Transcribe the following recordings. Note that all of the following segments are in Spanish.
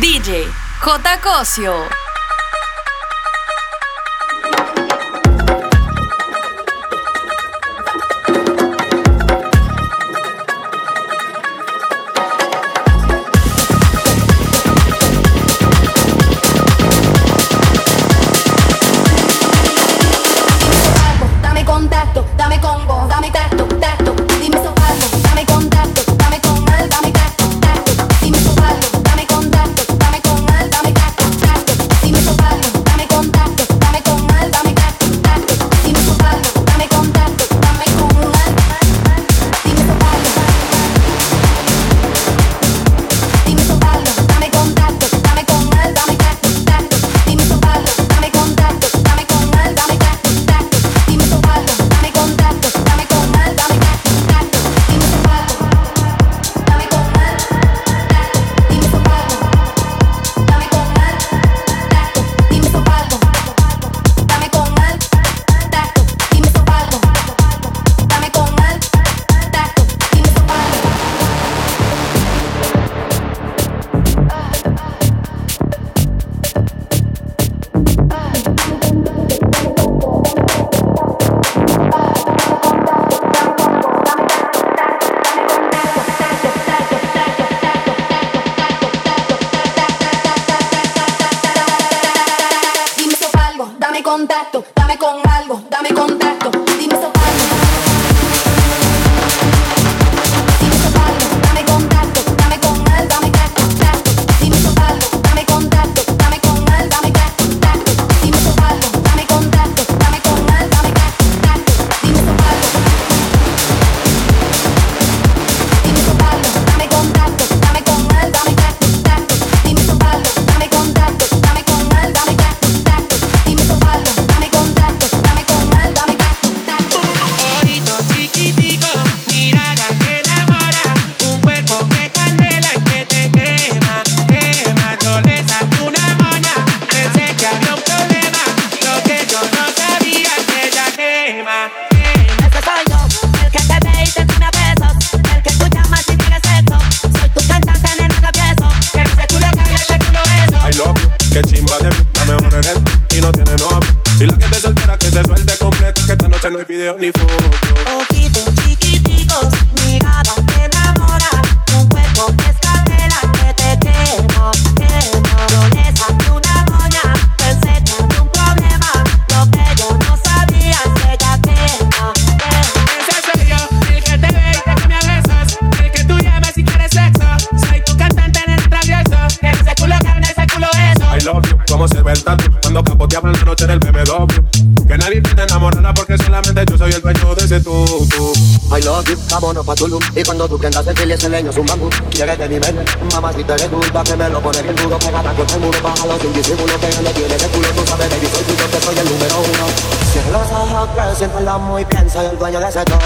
DJ J. Cosio. Esta no olvide ni foto. Ojitos chiquiticos. Y cuando tú prendas el fil ese leño es un bambú. Quieres de mi mente, mamacita eres tú Pa' que me lo pone bien duro. Pegada con el muro, bájalo sin disimulo Que no tiene de culo, tú sabes baby Soy tuyo que soy el número uno. Cierra los ojos siempre la muy bien Soy el dueño de ese todo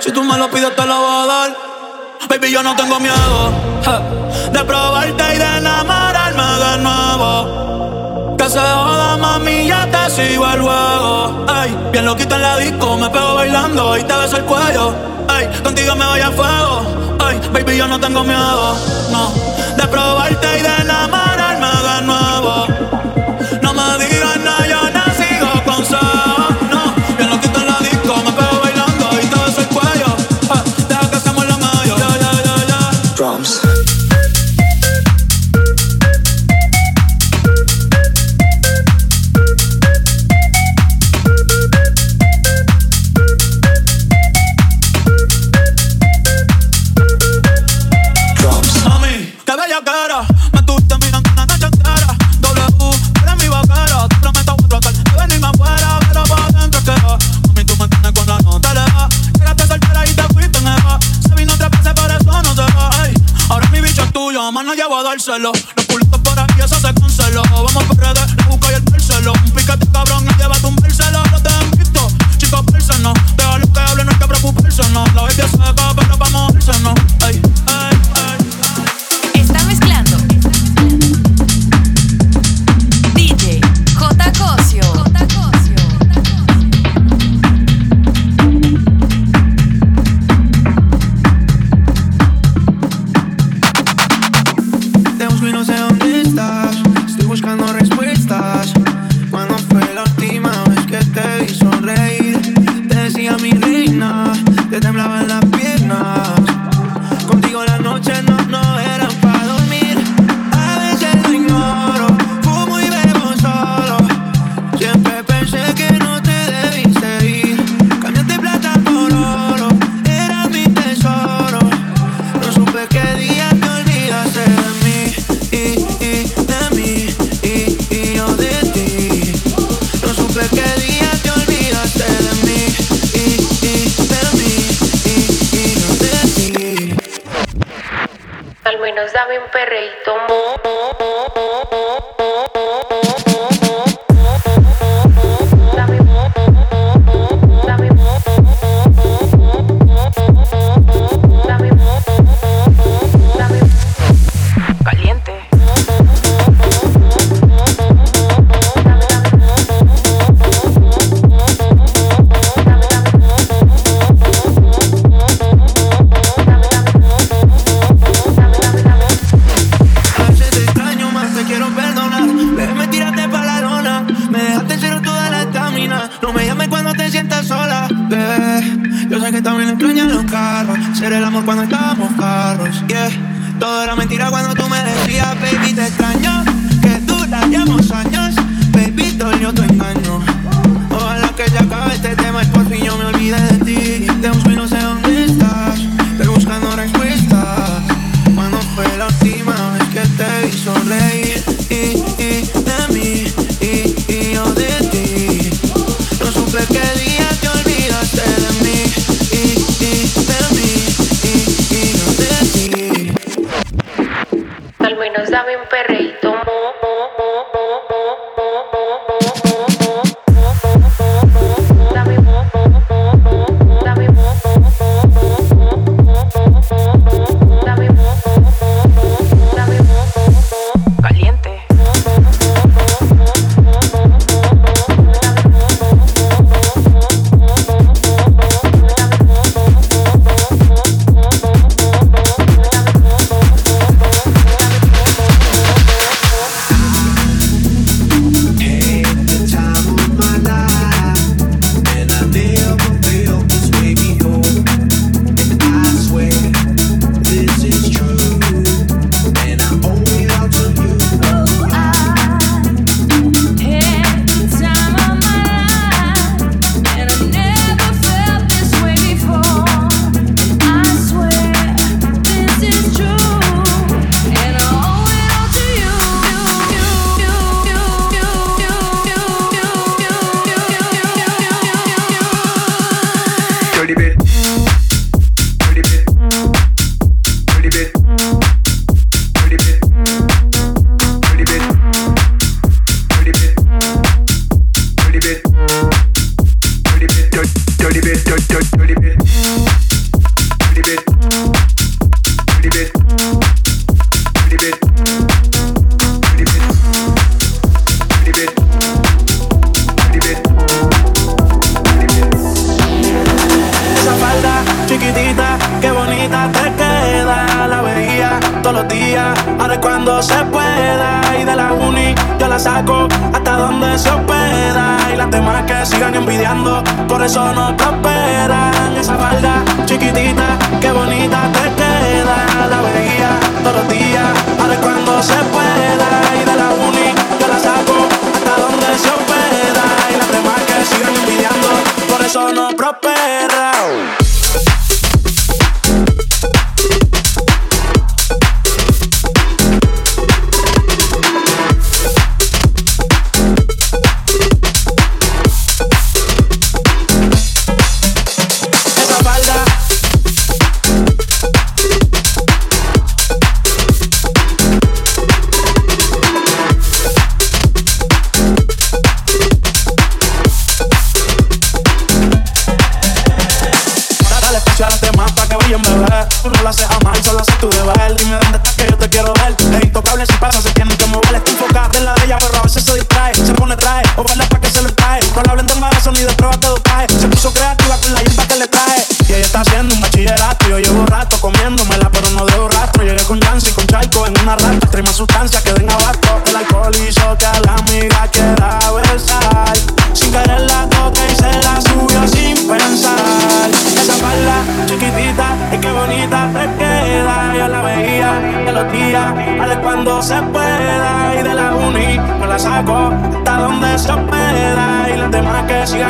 Si tú me lo pides, te lo voy a dar. Baby, yo no tengo miedo de probarte y de enamorarme de nuevo. Que se joda, mami, ya te sigo el juego. Ay, bien loquito en la disco, me pego bailando y te beso el cuello. Ay, contigo me voy a fuego. Ay, baby, yo no tengo miedo, no, de probarte y de enamorarme Me solo.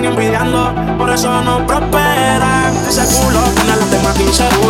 envidiando, por eso no prosperan. Ese culo pone a los demás inseguros.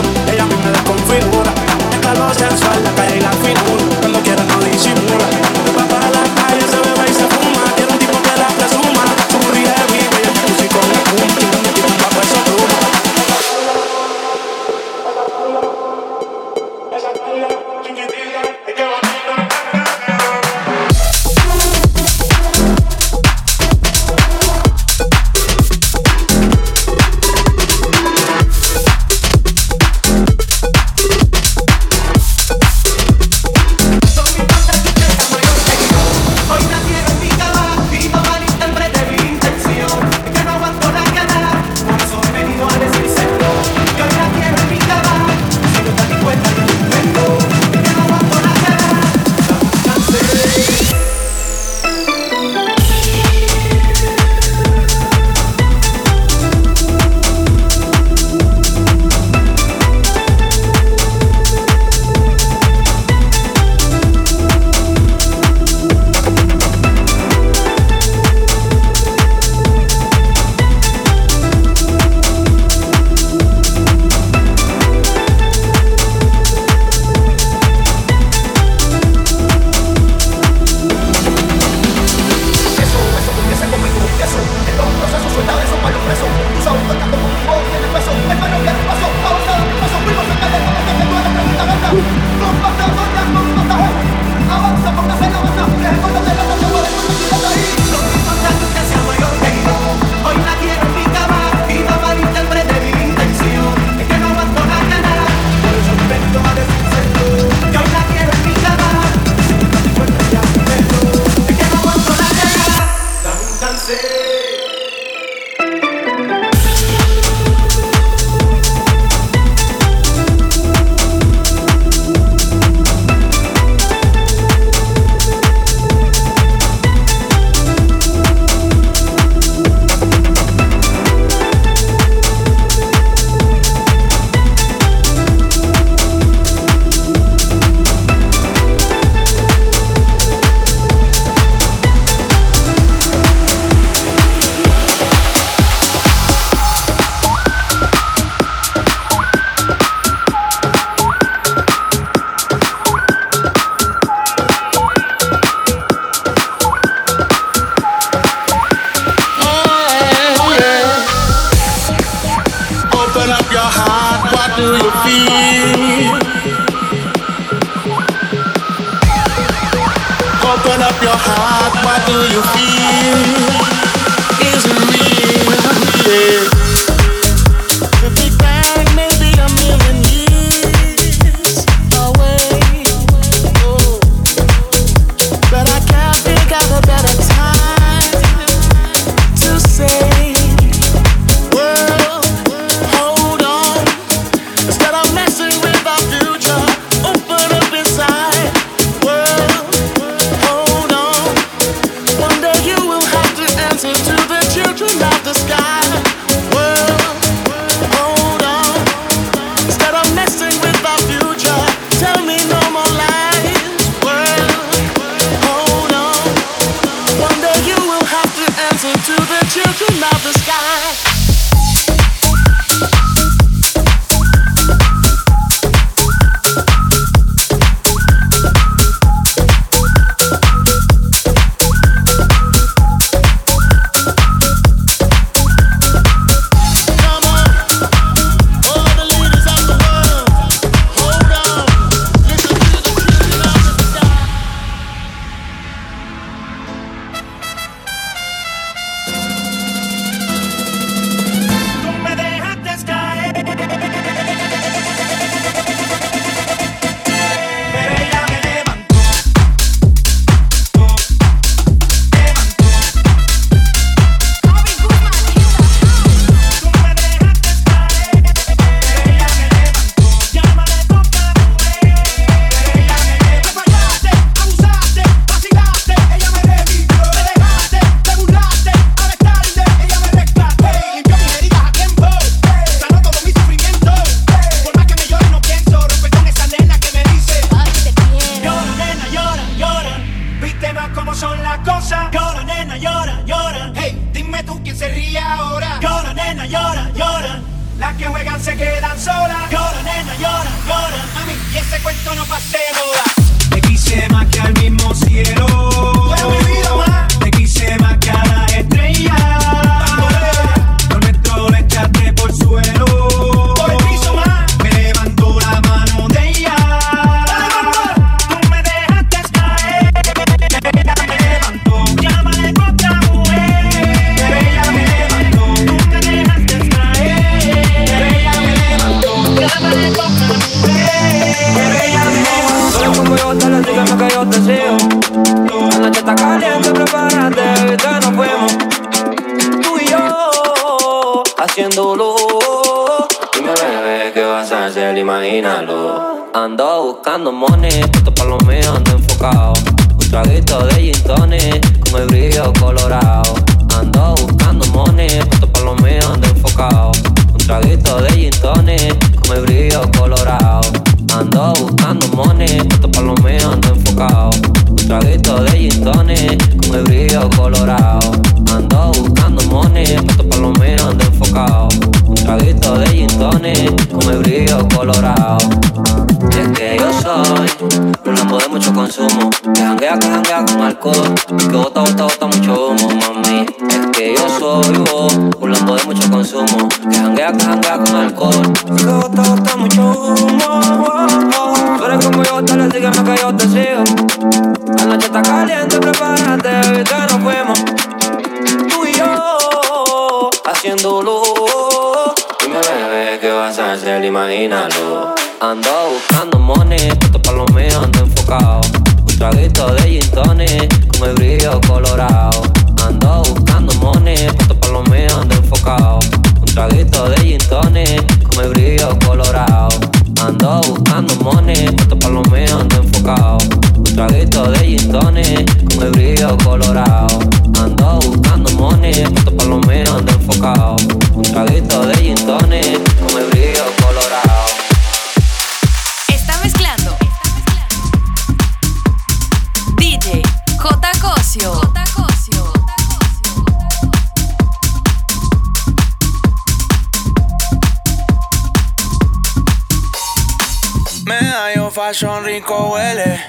rico huele.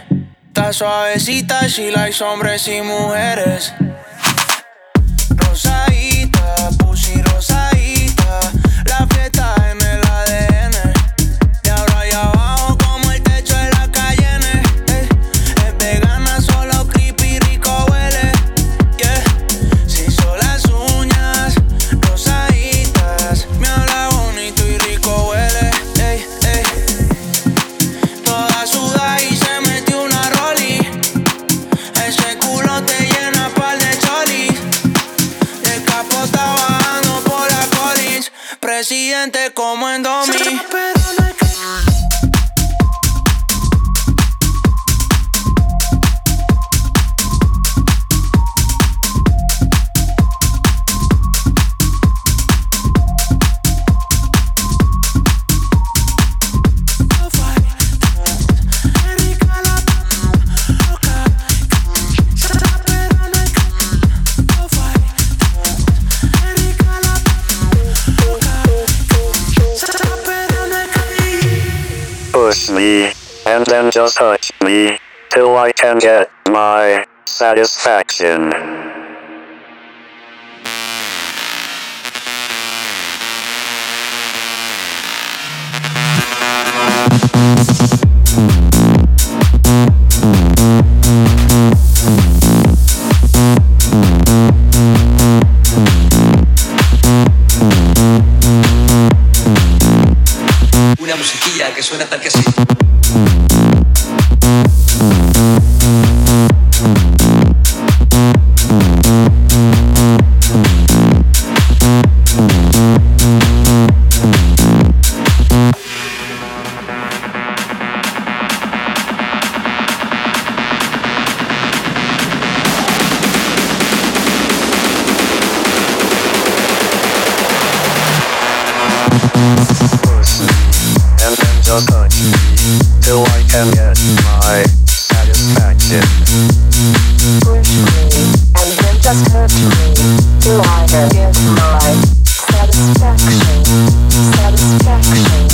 Está suavecita, she likes hombres y mujeres. touch me till I can get my satisfaction. Una musiquilla que suena tal que así. Satisfaction, satisfaction.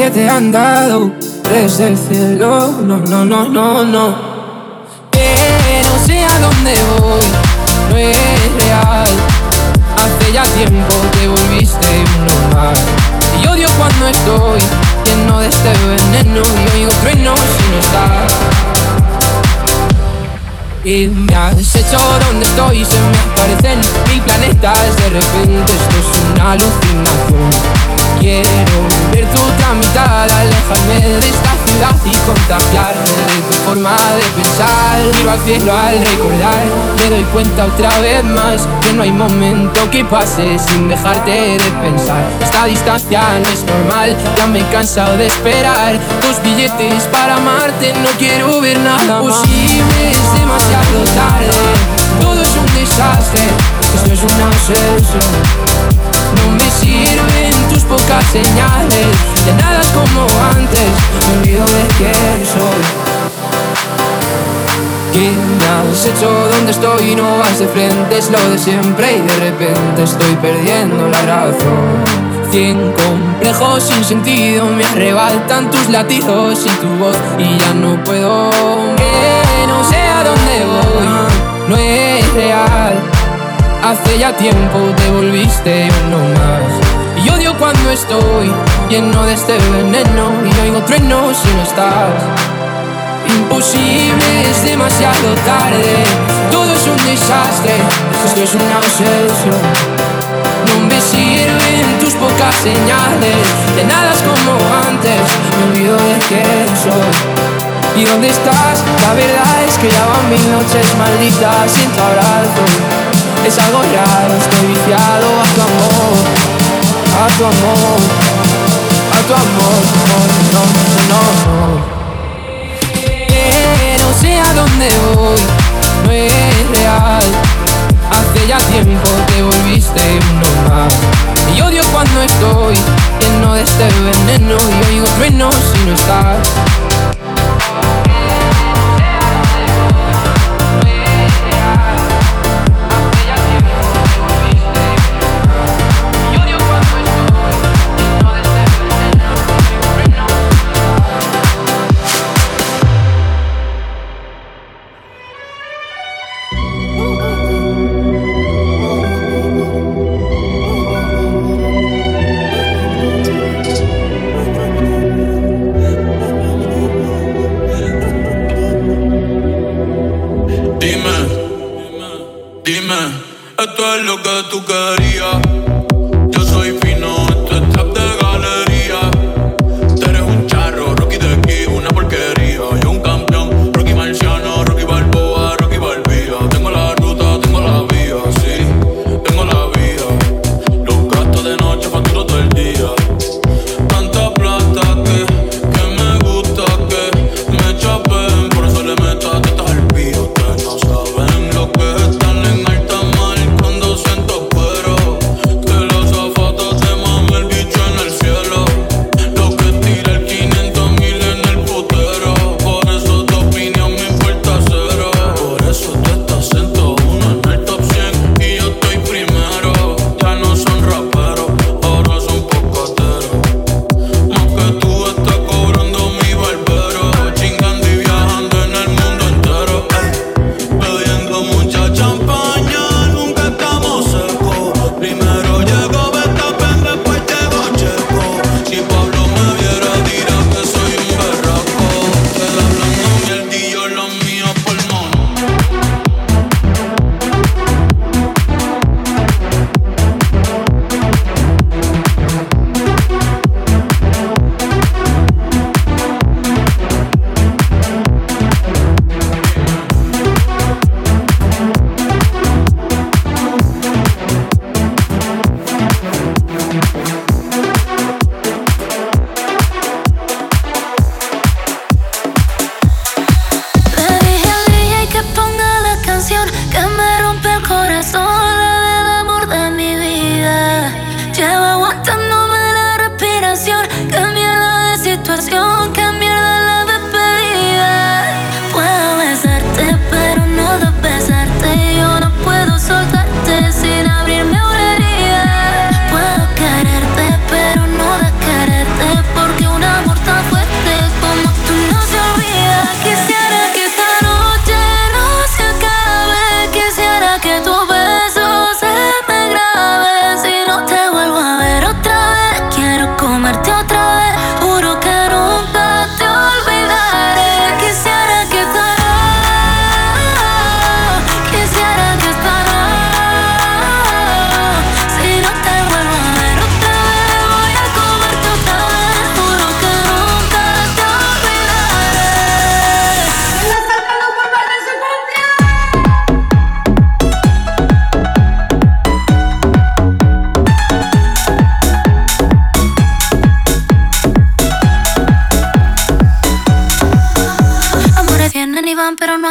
que te han dado desde el cielo. No, no, no, no, no. Que no sé a dónde voy, no es real. Hace ya tiempo que volviste uno más. Y odio cuando estoy lleno de este veneno y oigo trueno si no estás. Y me has hecho donde estoy, se me aparecen mil planetas. De repente esto es una alucinación. Quiero ver tu alejarme de esta ciudad y contagiarme de tu forma de pensar. Miro al cielo al recordar, me doy cuenta otra vez más que no hay momento que pase sin dejarte de pensar. Esta distancia no es normal, ya me he cansado de esperar. Dos billetes para amarte, no quiero ver nada posible, es demasiado tarde. Todo es un desastre, esto es una obsesión. No me sirven tus pocas señales De nada como antes Me olvido de quién soy ¿Qué me has hecho? ¿Dónde estoy? No vas de frente, es lo de siempre Y de repente estoy perdiendo la razón Cien complejos sin sentido Me arrebatan tus latidos y tu voz Y ya no puedo Que no sé a dónde voy No es real Hace ya tiempo te volviste uno más. Y odio cuando estoy lleno de este veneno y oigo truenos si no estás. Imposible, es demasiado tarde. Todo es un desastre, esto es una obsesión. No me sirven tus pocas señales. De nada es como antes, me olvido de quién soy. ¿Y dónde estás? La verdad es que ya van mil noches malditas sin tu abrazo. Es algo raro, tu amor, a tu amor, no, no, no, no. Que no sé a dónde voy, no es real. Hace ya tiempo te volviste uno más. Y odio cuando estoy lleno de este veneno y oigo truenos si no estás.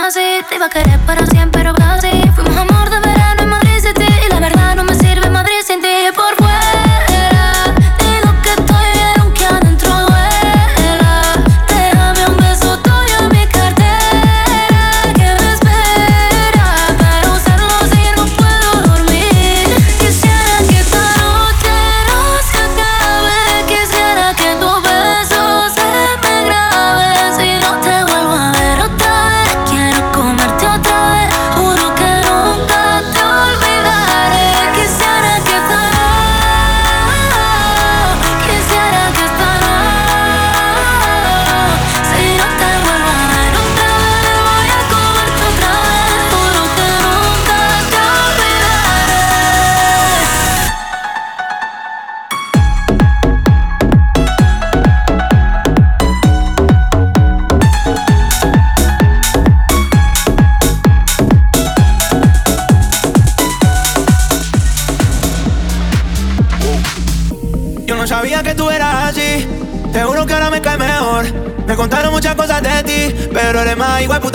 Así. Te iba a querer para siempre, pero casi. Fuimos amor de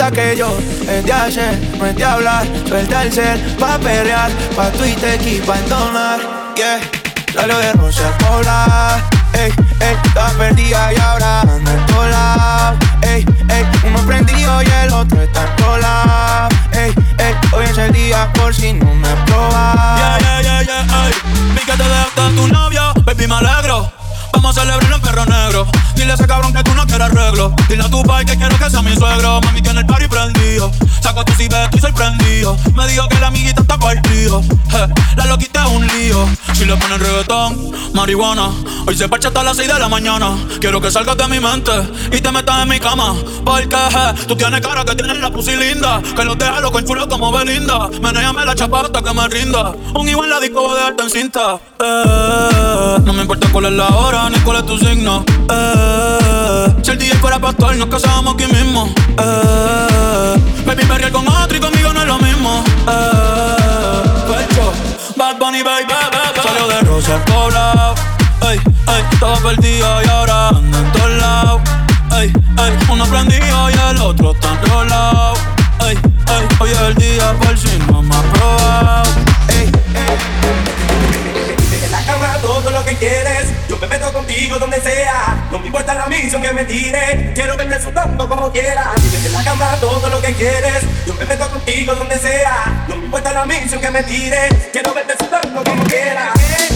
puta que yo. Es de hacer, no es de hablar. Suelta el cel, pa' perrear, pa' Twitter y pa' entonar. Yeah, salió de Rosa Pola. Ey, ey, estaba perdida y ahora anda en lados. Ey, ey, uno prendido y el otro está en cola. Ey, ey, hoy es el día por si no me probas. Yeah, yeah, yeah, yeah, ey. Vi que te dejaste a tu novio, baby, me alegro. Vamos a celebrarlo en perro negro. Dile a ese cabrón que tú no quieres arreglo. Dile a tu pai que quiero que sea mi suegro. Mami tiene el party prendido. Saco a tu si estoy sorprendido. Me dijo que la amiguita está partido. La loquita es un lío. Si le ponen reggaetón, marihuana. Hoy se parcha hasta las 6 de la mañana. Quiero que salgas de mi mente y te metas en mi cama. Porque je, tú tienes cara que tienes la pussy linda. Que los deja en chulo como Belinda. Menéame la chapata que me rinda. Un igual la disco va a dejarte en cinta. Eh, no me importa cuál es la hora ni cuál es tu signo. Eh, si el DJ fuera pastor, nos casábamos aquí mismo. Eh, baby, perrear con otro y conmigo no es lo mismo. Eh, pecho, Bad Bunny, baby, baby. Salió de Rosa poblado. Ey, ey, estaba perdido y ahora anda en todos lados. Ey, ey, uno prendido y el otro está enrolado. Ey, ey, hoy es el día por si no me has probado. Ey, En la todo lo que quieres, que me tire, quiero verte sudando como quieras. En la cama todo lo que quieres, yo me meto contigo donde sea. No me importa la misión que me tire, quiero verte sudando como quieras.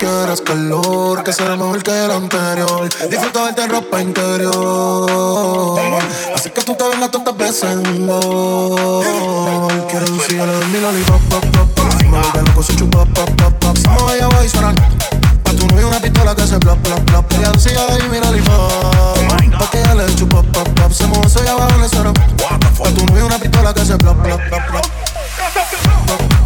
Quieras calor, que será mejor que el anterior. Disfruta en ropa interior. Así que tú te vengas tantas veces en gol. Quiero lucir a mi lollipop, pop, pop, pop. Me vuelve chupa, pop, pop, pop. Somos ella, voy a sonar. Pa' tu novio una pistola que se plop, plop, plop. Ella decía ahí mi lollipop. Pa' que ella le chupa, pop, pop. Se mueve eso y abajo le suena. Pa' tu novio una pistola que se plop, plop, plop, plop.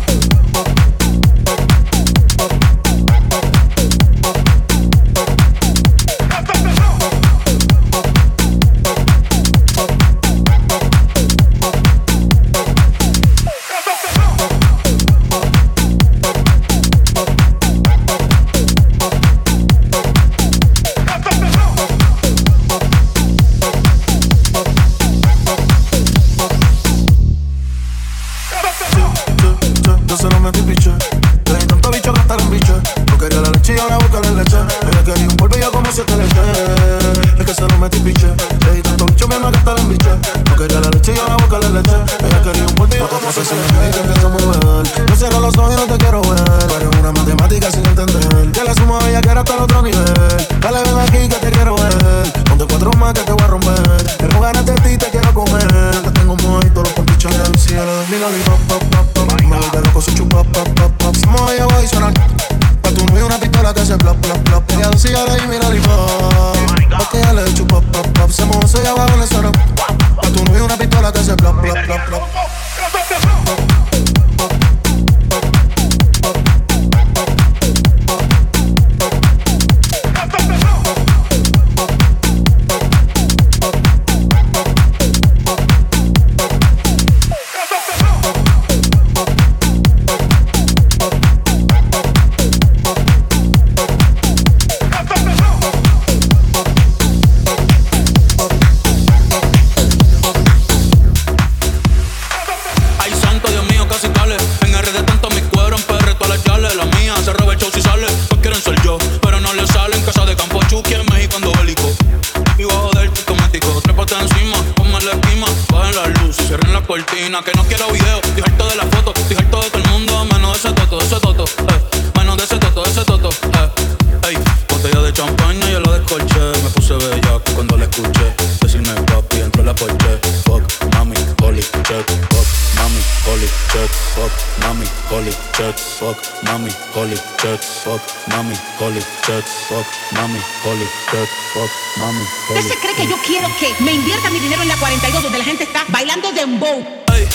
Check. Fuck, mami, holy check. Fuck, mami, holy check. Fuck, mami, holy check. Fuck, mami, holy ¿Usted se cree que yo quiero que me invierta mi dinero en la 42 donde la gente está bailando dembow? Ey,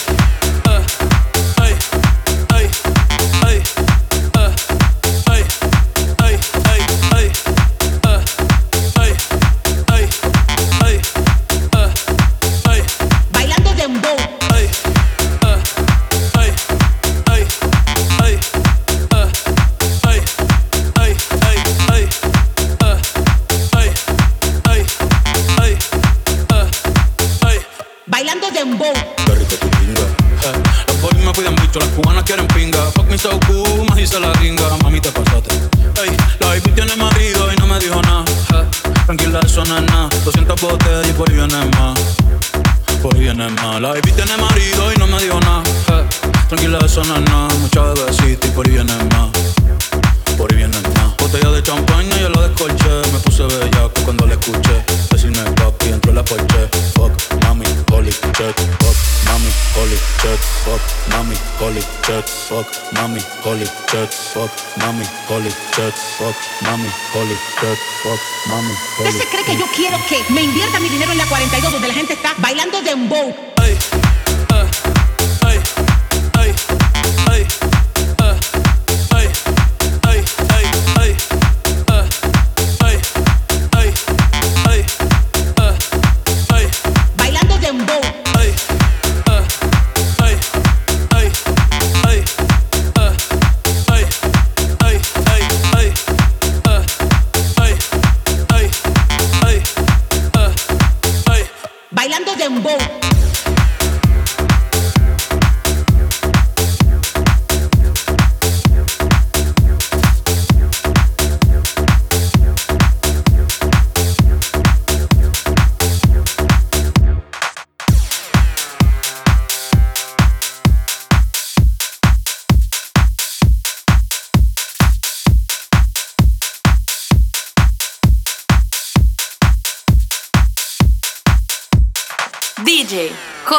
dembow. Qué tu pinga. Los boys me piden bicho, las cubanas quieren pinga. Fuck me so cool, más hice la ringa. Mami, te pasaste. La baby tiene marido y no me dijo nada. Tranquila, eso no es nada. 200 botellas y por ahí viene más. Por ahí viene más. La baby tiene marido y no me dijo nada. Tranquila, eso no es nada. Mucha bebecita y por ahí viene más. Por. Botella de champaña, yo la descorché. Me puse bellaco cuando la escuché. Decirme papi, entró la porche. Fuck, holy. Fuck, holy. Fuck, holy. Fuck, holy. Fuck, holy. Fuck, holy. Fuck, mami, ¿Usted holy se cree que yo quiero que me invierta mi dinero en la 42 donde la gente está bailando dembow?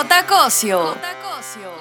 J.